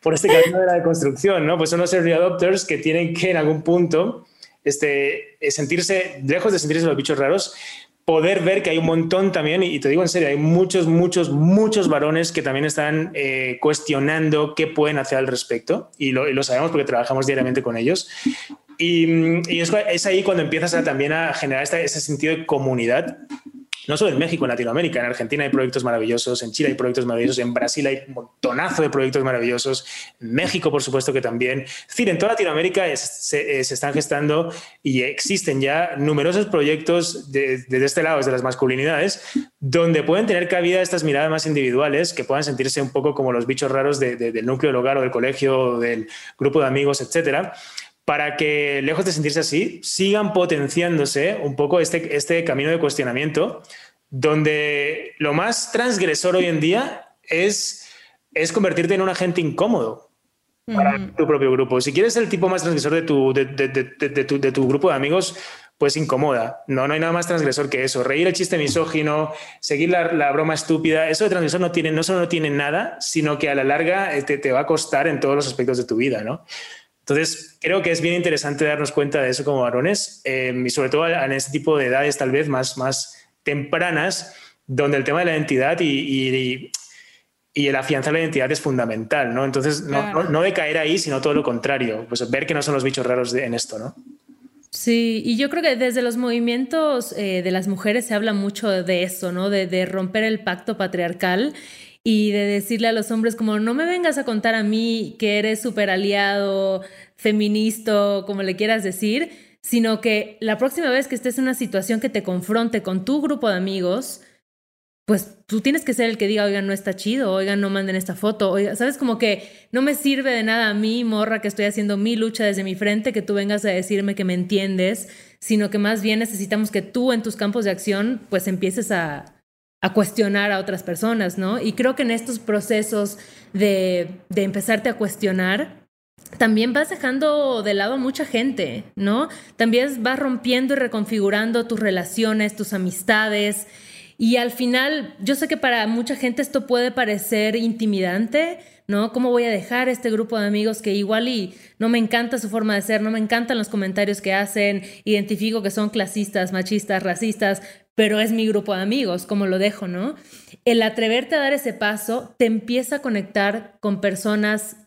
por este camino de la deconstrucción, ¿no? Pues son los early adopters que tienen que en algún punto este, sentirse, lejos de sentirse los bichos raros, poder ver que hay un montón también, y te digo en serio, hay muchos, muchos, muchos varones que también están eh, cuestionando qué pueden hacer al respecto, y lo, sabemos porque trabajamos diariamente con ellos. Y, es, ahí cuando empiezas también a generar ese sentido de comunidad no solo en México, en Latinoamérica, en Argentina hay proyectos maravillosos, en Chile hay proyectos maravillosos, en Brasil hay un montonazo de proyectos maravillosos, en México, por supuesto que también. Es decir, en toda Latinoamérica eh, se, están gestando y existen ya numerosos proyectos desde de, este lado, desde las masculinidades, donde pueden tener cabida estas miradas más individuales, que puedan sentirse un poco como los bichos raros del núcleo del hogar o del colegio o del grupo de amigos, etcétera para que, lejos de sentirse así, sigan potenciándose un poco este, este camino de cuestionamiento, donde lo más transgresor hoy en día es, es convertirte en un agente incómodo para tu propio grupo. Si quieres ser el tipo más transgresor de tu, de, de, de, tu, de tu grupo de amigos, pues incomoda. No, no hay nada más transgresor que eso. Reír el chiste misógino, seguir la, la, broma estúpida, eso de transgresor no, tiene, no solo no tiene nada, sino que a la larga te, te, va a costar en todos los aspectos de tu vida, ¿no? Entonces, creo que es bien interesante darnos cuenta de eso como varones em, y sobre todo en este tipo de edades tal vez más, más tempranas, donde el tema de la identidad y, y, y el afianzar la identidad es fundamental, ¿no? Entonces, no, no, de caer ahí, sino todo lo contrario, pues ver que no son los bichos raros en esto, ¿no? Sí, y yo creo que desde los movimientos eh, de las mujeres se habla mucho de eso, ¿no? De, de romper el pacto patriarcal y de decirle a los hombres como no me vengas a contar a mí que eres súper aliado, feminista, como le quieras decir, sino que la próxima vez que estés en una situación que te confronte con tu grupo de amigos, pues tú tienes que ser el que diga, oigan, no está chido, oigan, no manden esta foto, oigan, sabes como que no me sirve de nada a mí, morra, que estoy haciendo mi lucha desde mi frente, que tú vengas a decirme que me entiendes, sino que más bien necesitamos que tú en tus campos de acción pues empieces a, a cuestionar a otras personas, ¿no? Y creo que en estos procesos de, de empezarte a cuestionar, también vas dejando de lado a mucha gente, ¿no? También vas rompiendo y reconfigurando tus relaciones, tus amistades. Y al final, yo sé que para mucha gente esto puede parecer intimidante, ¿no? ¿Cómo voy a dejar este grupo de amigos que igual y no me encanta su forma de ser, no me encantan los comentarios que hacen, identifico que son clasistas, machistas, racistas, pero es mi grupo de amigos, como lo dejo, ¿no? El atreverte a dar ese paso te empieza a conectar con personas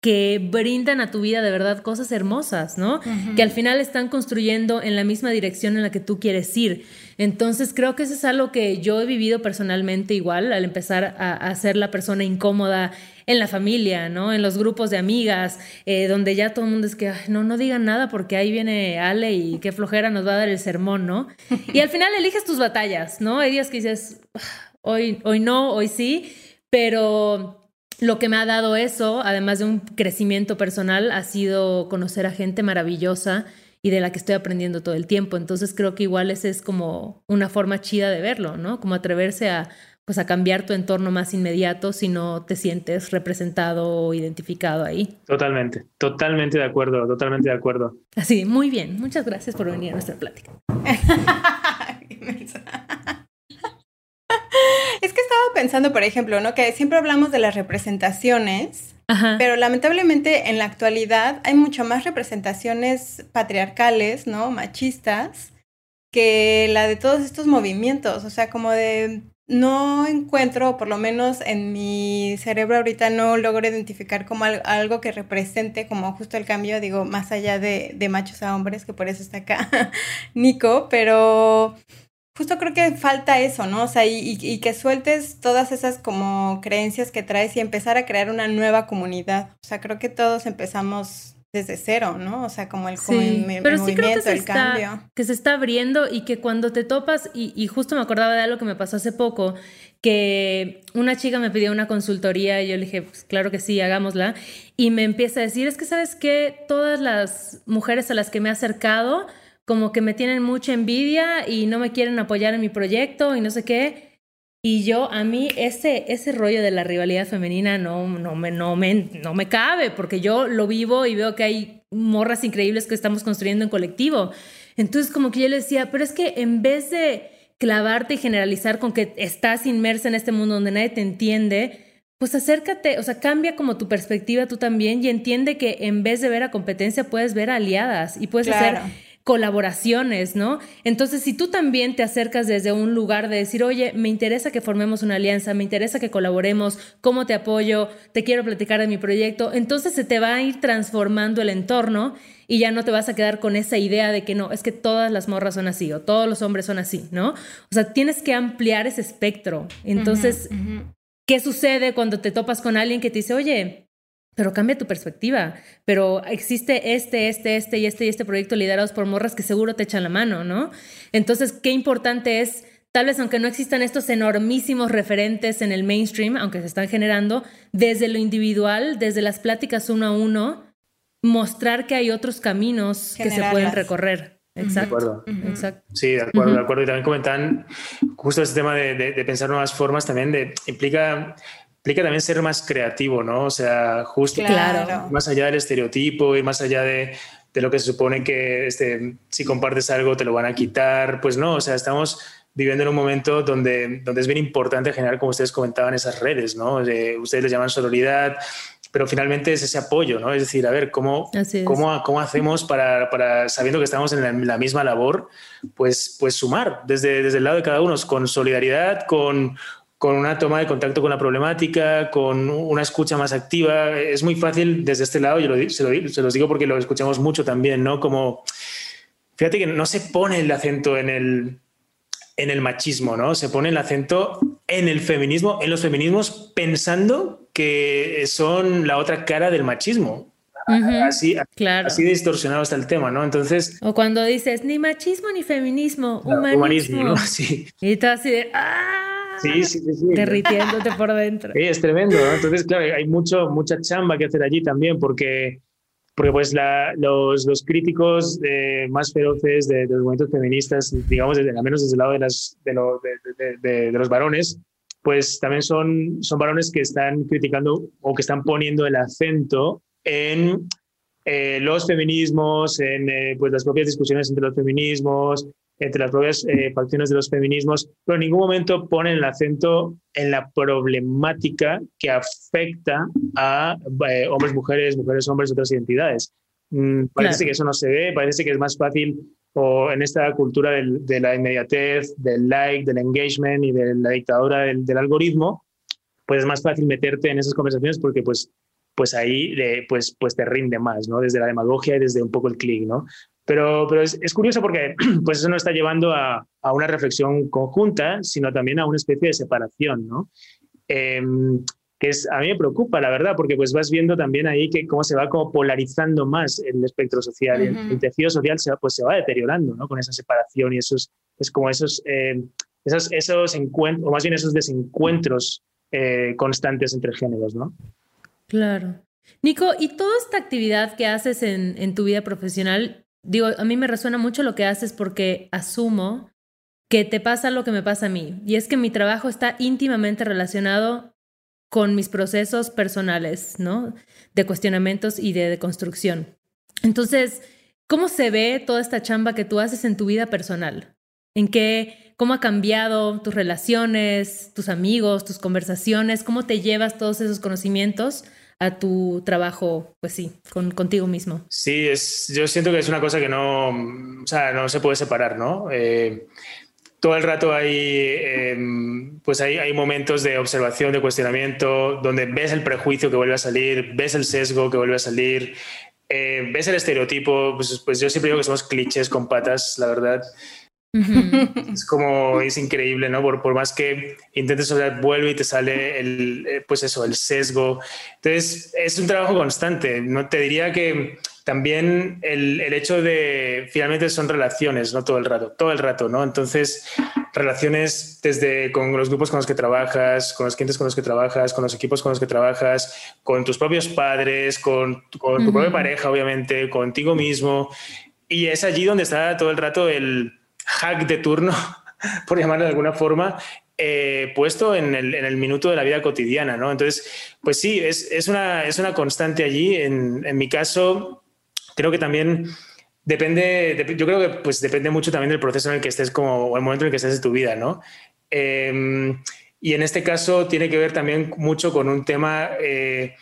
que brindan a tu vida de verdad cosas hermosas, ¿no? Que al final están construyendo en la misma dirección en la que tú quieres ir. Entonces creo que eso es algo que yo he vivido personalmente igual al empezar a, ser la persona incómoda en la familia, ¿no? En los grupos de amigas, eh, donde ya todo el mundo es que, no, no digan nada porque ahí viene Ale y qué flojera nos va a dar el sermón, ¿no? Y al final eliges tus batallas, ¿no? Hay días que dices, ah, hoy, hoy no, hoy sí, pero lo que me ha dado eso, además de un crecimiento personal, ha sido conocer a gente maravillosa y de la que estoy aprendiendo todo el tiempo. Entonces creo que igual esa es como una forma chida de verlo, ¿no? Como atreverse a, pues a cambiar tu entorno más inmediato si no te sientes representado o identificado ahí. Totalmente, totalmente de acuerdo, totalmente de acuerdo. Así, muy bien. Muchas gracias por venir a nuestra plática. es que estaba pensando, por ejemplo, ¿no? Que siempre hablamos de las representaciones pero lamentablemente en la actualidad hay mucho más representaciones patriarcales, ¿no? Machistas, que la de todos estos movimientos. O sea, como de no encuentro, por lo menos en mi cerebro ahorita no logro identificar como algo que represente como justo el cambio, digo, más allá de, de machos a hombres, que por eso está acá Nico, pero justo creo que falta eso, ¿no? O sea, y, que sueltes todas esas como creencias que traes y empezar a crear una nueva comunidad. O sea, creo que todos empezamos desde cero, ¿no? O sea, como el, sí, pero sí creo que se está, cambio. Que se está abriendo y que cuando te topas, y, y, justo me acordaba de algo que me pasó hace poco, que una chica me pidió una consultoría y yo le dije, pues claro que sí, hagámosla. Y me empieza a decir, es que sabes que todas las mujeres a las que me he acercado, como que me tienen mucha envidia y no me quieren apoyar en mi proyecto y no sé qué. Y yo, a mí, ese, ese rollo de la rivalidad femenina no, no, me, no, me, no me cabe, porque yo lo vivo y veo que hay morras increíbles que estamos construyendo en colectivo. Entonces, como que yo le decía, pero es que en vez de clavarte y generalizar con que estás inmersa en este mundo donde nadie te entiende, pues acércate, o sea, cambia como tu perspectiva tú también y entiende que en vez de ver a competencia puedes ver aliadas y puedes hacer colaboraciones, ¿no? Entonces, si tú también te acercas desde un lugar de decir, oye, me interesa que formemos una alianza, me interesa que colaboremos, cómo te apoyo, te quiero platicar de mi proyecto, entonces se te va a ir transformando el entorno y ya no te vas a quedar con esa idea de que no, es que todas las morras son así o todos los hombres son así, ¿no? O sea, tienes que ampliar ese espectro. Entonces, ¿qué sucede cuando te topas con alguien que te dice, oye, pero cambia tu perspectiva. Pero existe este, este, este y este y este proyecto liderados por morras que seguro te echan la mano, ¿no? Entonces, qué importante es, tal vez aunque no existan estos enormísimos referentes en el mainstream, aunque se están generando, desde lo individual, desde las pláticas uno a uno, mostrar que hay otros caminos que se pueden recorrer. Exacto. Exacto. Sí, de acuerdo, de acuerdo. Y también comentan justo este tema de, de, de, pensar nuevas formas también de, implica implica también ser más creativo, ¿no? O sea, justo más allá del estereotipo y más allá de, de lo que se supone que este, si compartes algo te lo van a quitar, pues no, o sea, estamos viviendo en un momento donde, donde es bien importante generar, como ustedes comentaban, esas redes, ¿no? ustedes les llaman sororidad, pero finalmente es ese apoyo, ¿no? Es decir, a ver, ¿cómo, cómo, cómo hacemos para, para, sabiendo que estamos en la, la, misma labor, pues, pues sumar desde, desde el lado de cada uno, con solidaridad, con, con una toma de contacto con la problemática, con una escucha más activa. Es muy fácil desde este lado, yo se, lo, se, los digo porque lo escuchamos mucho también, ¿no? Como, fíjate que no se pone el acento en el, en el machismo, ¿no? Se pone el acento en el feminismo, en los feminismos, pensando que son la otra cara del machismo. así, claro. así distorsionado está el tema, ¿no? Entonces. O cuando dices ni machismo ni feminismo, humanismo. humanismo ¿no? Sí. Y tú así de ¡ah! Sí, sí, sí, Derritiéndote por dentro. Sí, es tremendo. Entonces, claro, hay mucho, mucha chamba que hacer allí también porque, porque pues la, los, los, críticos eh, más feroces de, los movimientos feministas, digamos, desde, al menos desde el lado de, las, de, lo, de, los varones, pues también son, son varones que están criticando o que están poniendo el acento en eh, los feminismos, en eh, pues las propias discusiones entre los feminismos, entre las propias eh, facciones de los feminismos, pero en ningún momento ponen el acento en la problemática que afecta a eh, hombres, mujeres, mujeres, hombres, otras identidades. Mm, parece que eso no se ve, parece que es más fácil o en esta cultura del, de la inmediatez, del like, del engagement y de la dictadura del, del, algoritmo, pues es más fácil meterte en esas conversaciones porque pues, pues ahí pues, pues te rinde más, ¿no? Desde la demagogia y desde un poco el clic, ¿no? Pero, pero es, es, curioso porque pues eso no está llevando a, a, una reflexión conjunta, sino también a una especie de separación, ¿no? Eh, que es, a mí me preocupa, la verdad, porque pues vas viendo también ahí que cómo se va como polarizando más el espectro social, uh -huh. el, tejido social se va, pues se va deteriorando, ¿no? Con esa separación y esos, es como esos, eh, esos, esos encuentros, o más bien esos desencuentros eh, constantes entre géneros, ¿no? Claro. Nico, ¿y toda esta actividad que haces en, en tu vida profesional digo, a mí me resuena mucho lo que haces porque asumo que te pasa lo que me pasa a mí. Y es que mi trabajo está íntimamente relacionado con mis procesos personales, ¿no? De cuestionamientos y de, de construcción. Entonces, ¿cómo se ve toda esta chamba que tú haces en tu vida personal? ¿En qué, cómo ha cambiado tus relaciones, tus amigos, tus conversaciones? ¿Cómo te llevas todos esos conocimientos a tu trabajo, pues sí, con, contigo mismo. Sí, es, yo siento que es una cosa que no, o sea, no se puede separar, ¿no? Eh, todo el rato hay, eh, pues hay, hay, momentos de observación, de cuestionamiento, donde ves el prejuicio que vuelve a salir, ves el sesgo que vuelve a salir, eh, ves el estereotipo, pues, pues yo siempre digo que somos clichés con patas, la verdad. Es como, es increíble, ¿no? Por, por más que intentes hablar, vuelve y te sale el, eh, pues eso, el sesgo. Entonces, es un trabajo constante. No te diría que, también el, el, hecho de, finalmente son relaciones, no todo el rato, todo el rato, ¿no? Entonces, relaciones desde con los grupos con los que trabajas, con los clientes con los que trabajas, con los equipos con los que trabajas, con tus propios padres, con, con tu propia pareja, obviamente, contigo mismo. Y es allí donde está todo el rato el hack de turno, por llamarlo de alguna forma, eh, puesto en el, minuto de la vida cotidiana, ¿no? Entonces, pues sí, es, es, una, es una constante allí. En, en mi caso, creo que también depende, yo creo que pues depende mucho también del proceso en el que estés como, o el momento en el que estés de tu vida, ¿no? Eh, y en este caso tiene que ver también mucho con un tema eh,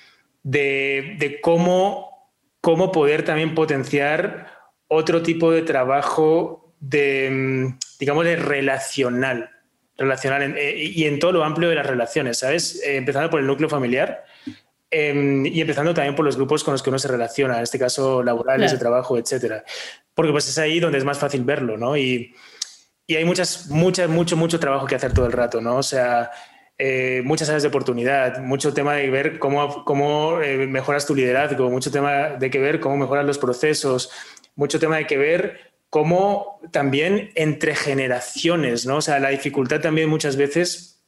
de, de, cómo, cómo poder también potenciar otro tipo de trabajo de, digamos, de relacional, relacional en, eh, y en todo lo amplio de las relaciones, ¿sabes? Eh, empezando por el núcleo familiar, eh, y empezando también por los grupos con los que uno se relaciona, en este caso laborales, claro. de trabajo, etcétera. Porque pues es ahí donde es más fácil verlo, ¿no? Y, y hay muchas, muchas, mucho, mucho trabajo que hacer todo el rato, ¿no? O sea, eh, muchas áreas de oportunidad, mucho tema de ver cómo, cómo eh, mejoras tu liderazgo, mucho tema de que ver cómo mejoras los procesos, mucho tema de que ver cómo también entre generaciones, ¿no? O sea, la dificultad también muchas veces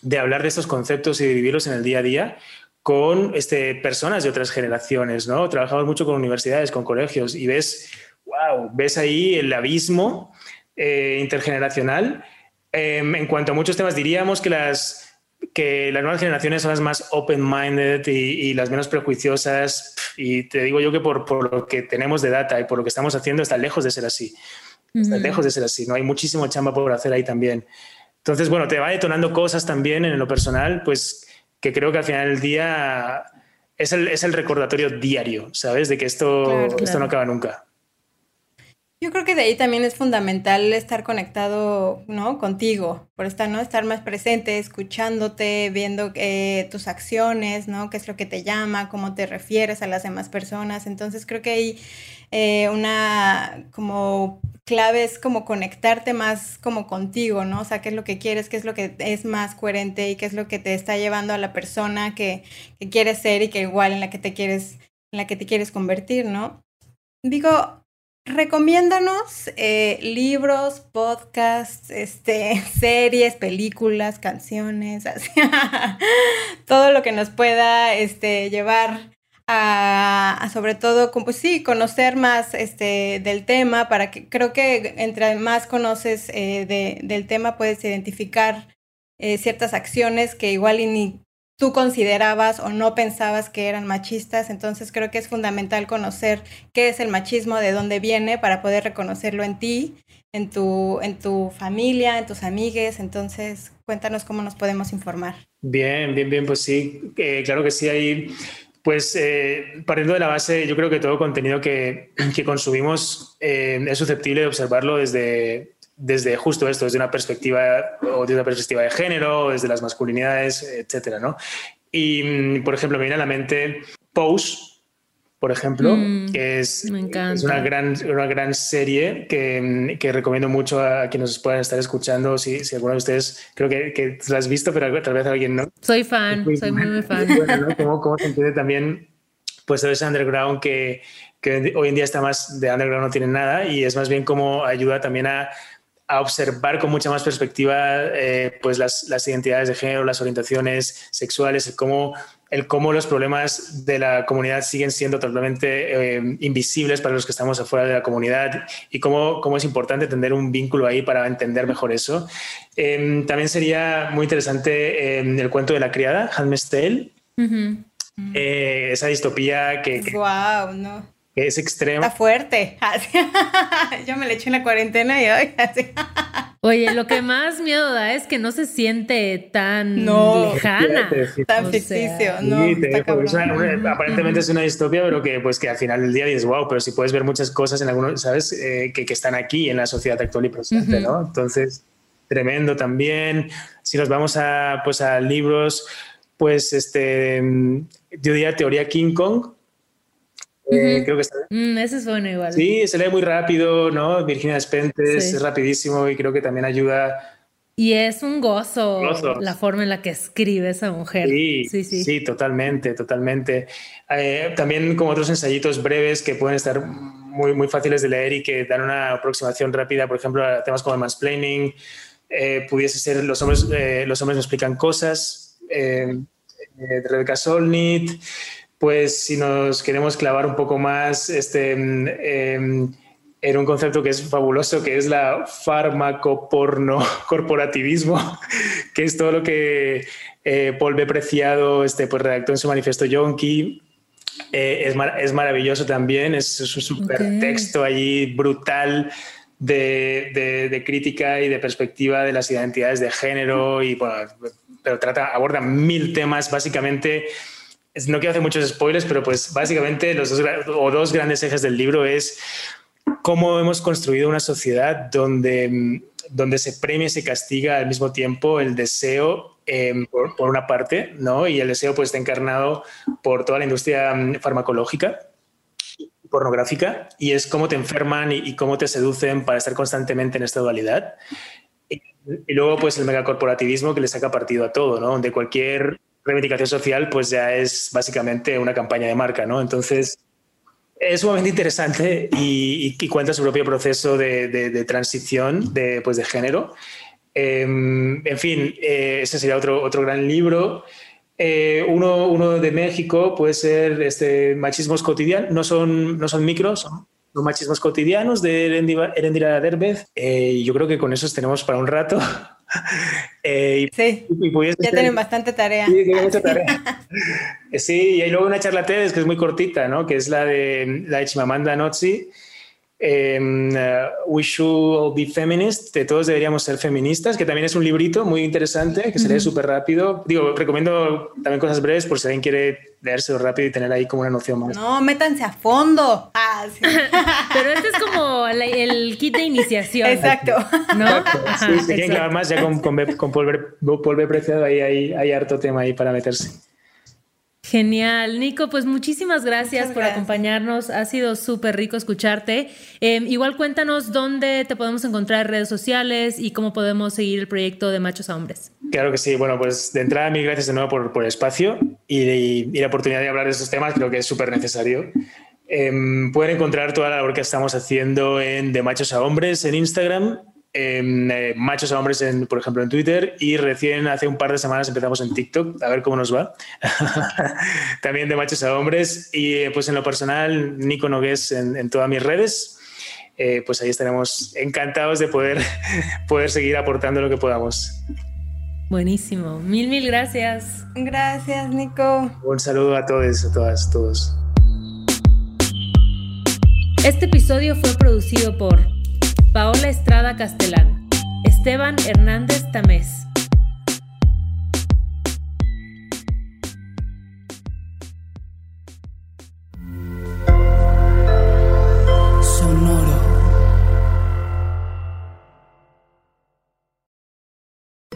de hablar de estos conceptos y de vivirlos en el día a día con este, personas de otras generaciones, ¿no? Trabajamos mucho con universidades, con colegios y ves, wow, ves ahí el abismo eh, intergeneracional. Eh, en cuanto a muchos temas, diríamos que las, que las nuevas generaciones son las más open-minded y, y, las menos prejuiciosas. Y te digo yo que por, por, lo que tenemos de data y por lo que estamos haciendo está lejos de ser así. Está uh -huh. lejos de ser así. No hay muchísimo chamba por hacer ahí también. Entonces, bueno, te va detonando cosas también en lo personal, pues que creo que al final del día es el, es el recordatorio diario, ¿sabes? De que esto, claro, claro. esto no acaba nunca. Yo creo que de ahí también es fundamental estar conectado, ¿no? Contigo, por estar, ¿no? Estar más presente, escuchándote, viendo eh, tus acciones, ¿no? Qué es lo que te llama, cómo te refieres a las demás personas. Entonces creo que hay eh, una como clave es como conectarte más como contigo, ¿no? O sea, qué es lo que quieres, qué es lo que es más coherente y qué es lo que te está llevando a la persona que, que quieres ser y que igual en la que te quieres, en la que te quieres convertir, ¿no? Digo, recomiéndanos eh, libros, podcasts, este, series, películas, canciones, todo lo que nos pueda este, llevar a, a, sobre todo, pues sí, conocer más este, del tema, para que creo que entre más conoces eh, de, del tema puedes identificar eh, ciertas acciones que igual y ni tú considerabas o no pensabas que eran machistas, entonces creo que es fundamental conocer qué es el machismo, de dónde viene, para poder reconocerlo en ti, en tu, en tu familia, en tus amigues, entonces cuéntanos cómo nos podemos informar. Bien, bien, bien, pues sí, eh, claro que sí, hay pues eh, partiendo de la base, yo creo que todo contenido que, que consumimos eh, es susceptible de observarlo desde, desde justo esto, desde una perspectiva o desde una perspectiva de género, desde las masculinidades, etcétera, ¿no? Y, mm, por ejemplo, me viene a la mente Pose, por ejemplo, mm, que es, es, una, gran, una gran serie que, que, recomiendo mucho a quienes nos puedan estar escuchando. Si, si alguno de ustedes, creo que, que la has visto, pero tal vez alguien no. Soy fan, muy, soy muy, muy fan. Bueno, ¿no? ¿Cómo, ¿Cómo, se entiende también pues todo ese underground que, que hoy en día está más de underground, no tiene nada y es más bien como ayuda también a, a observar con mucha más perspectiva eh, pues las, las, identidades de género, las orientaciones sexuales, el cómo, el cómo los problemas de la comunidad siguen siendo totalmente eh, invisibles para los que estamos afuera de la comunidad y cómo, cómo es importante tener un vínculo ahí para entender mejor eso. Eh, también sería muy interesante el cuento de la criada, Handmaid's Tale. Uh -huh. esa distopía que... ¡Wow! No es extrema. Está fuerte. Yo me le eché en la cuarentena y hoy así. Oye, lo que más miedo da es que no se siente tan no, lejana. Tan ficticio, no. Sí, te, es una, una, aparentemente es una distopia, pero que pues que al final del día dices, wow, pero si puedes ver muchas cosas en algunos, ¿sabes? Eh, que, que, están aquí en la sociedad actual y presente, uh -huh. ¿no? Entonces, tremendo también. Si nos vamos a, pues, a libros, pues este, yo diría Teoría King Kong, Uh -huh. eh, creo que está mm, ese es bueno igual. Sí, se lee muy rápido, ¿no? Virginia Despentes sí. es rapidísimo y creo que también ayuda Y es un gozo, la forma en la que escribe esa mujer. Sí, sí, sí. totalmente, totalmente. Eh, también como otros ensayitos breves que pueden estar muy, muy fáciles de leer y que dan una aproximación rápida, por ejemplo, a temas como el mansplaining, eh, pudiese ser los hombres, eh, los hombres me explican cosas, de Rebecca Solnit, pues si nos queremos clavar un poco más, este em, en un concepto que es fabuloso, que es la fármaco-porno corporativismo, que es todo lo que eh, Paul B. Preciado este, pues, redactó en su manifiesto Yonki. Eh, es, es, maravilloso también, es, un super texto allí brutal de, de, crítica y de perspectiva de las identidades de género, y, pero trata, aborda mil temas, básicamente no quiero hacer muchos spoilers, pero pues básicamente los dos, o dos grandes ejes del libro es cómo hemos construido una sociedad donde, mm, donde se premia y se castiga al mismo tiempo el deseo em, por, una parte, ¿no? Y el deseo pues está encarnado por toda la industria mm, farmacológica pornográfica y es cómo te enferman y, cómo te seducen para estar constantemente en esta dualidad. Y, y, luego pues el megacorporativismo que le saca partido a todo, ¿no? Donde cualquier reivindicación social pues ya es básicamente una campaña de marca, ¿no? Entonces es sumamente interesante y, cuenta su propio proceso de, transición de, pues, de género. Em, en fin, eh, ese sería otro, otro gran libro. Eh, uno, uno, de México puede ser este, Machismos Cotidianos, no son, no son micros, son los machismos cotidianos de Erendira Derbez. Eh, yo creo que con esos tenemos para un rato. Eh, sí, ya tienen bastante tarea. Sí, tienen mucha tarea. sí, y hay luego una charla TED que es muy cortita, ¿no? que es la de, la de Chimamanda Notzi, Em, uh, We Should All Be Feminist, de todos deberíamos ser feministas, que también es un librito muy interesante, que se lee súper rápido. Digo, recomiendo también cosas breves por si alguien quiere leérselo rápido y tener ahí como una noción más. No, métanse a fondo. Ah, Pero este es como el kit de iniciación. Exacto. ¿No? sí, si quieren clavar más, ya con, con, con polver, preciado, ahí hay, hay harto tema ahí para meterse. Genial, Nico, pues muchísimas gracias, por acompañarnos, ha sido súper rico escucharte. Em, igual cuéntanos dónde te podemos encontrar en redes sociales y cómo podemos seguir el proyecto de Machos a Hombres. Claro que sí, bueno, pues de entrada mil gracias de nuevo por, el espacio y, la oportunidad de hablar de estos temas, creo que es súper necesario. Em, pueden encontrar toda la labor que estamos haciendo en De Machos a Hombres en Instagram eh, machos a hombres, en, por ejemplo, en Twitter y recién hace un par de semanas empezamos en TikTok, a ver cómo nos va. También de machos a hombres y eh, pues en lo personal, Nico Nogués en, en todas mis redes. Eh, pues ahí estaremos encantados de poder, poder seguir aportando lo que podamos. Buenísimo, mil, mil gracias. Gracias, Nico. Un saludo a todos, a todas, todos. Este episodio fue producido por Paola Estrada Castelán, Esteban Hernández Tamés.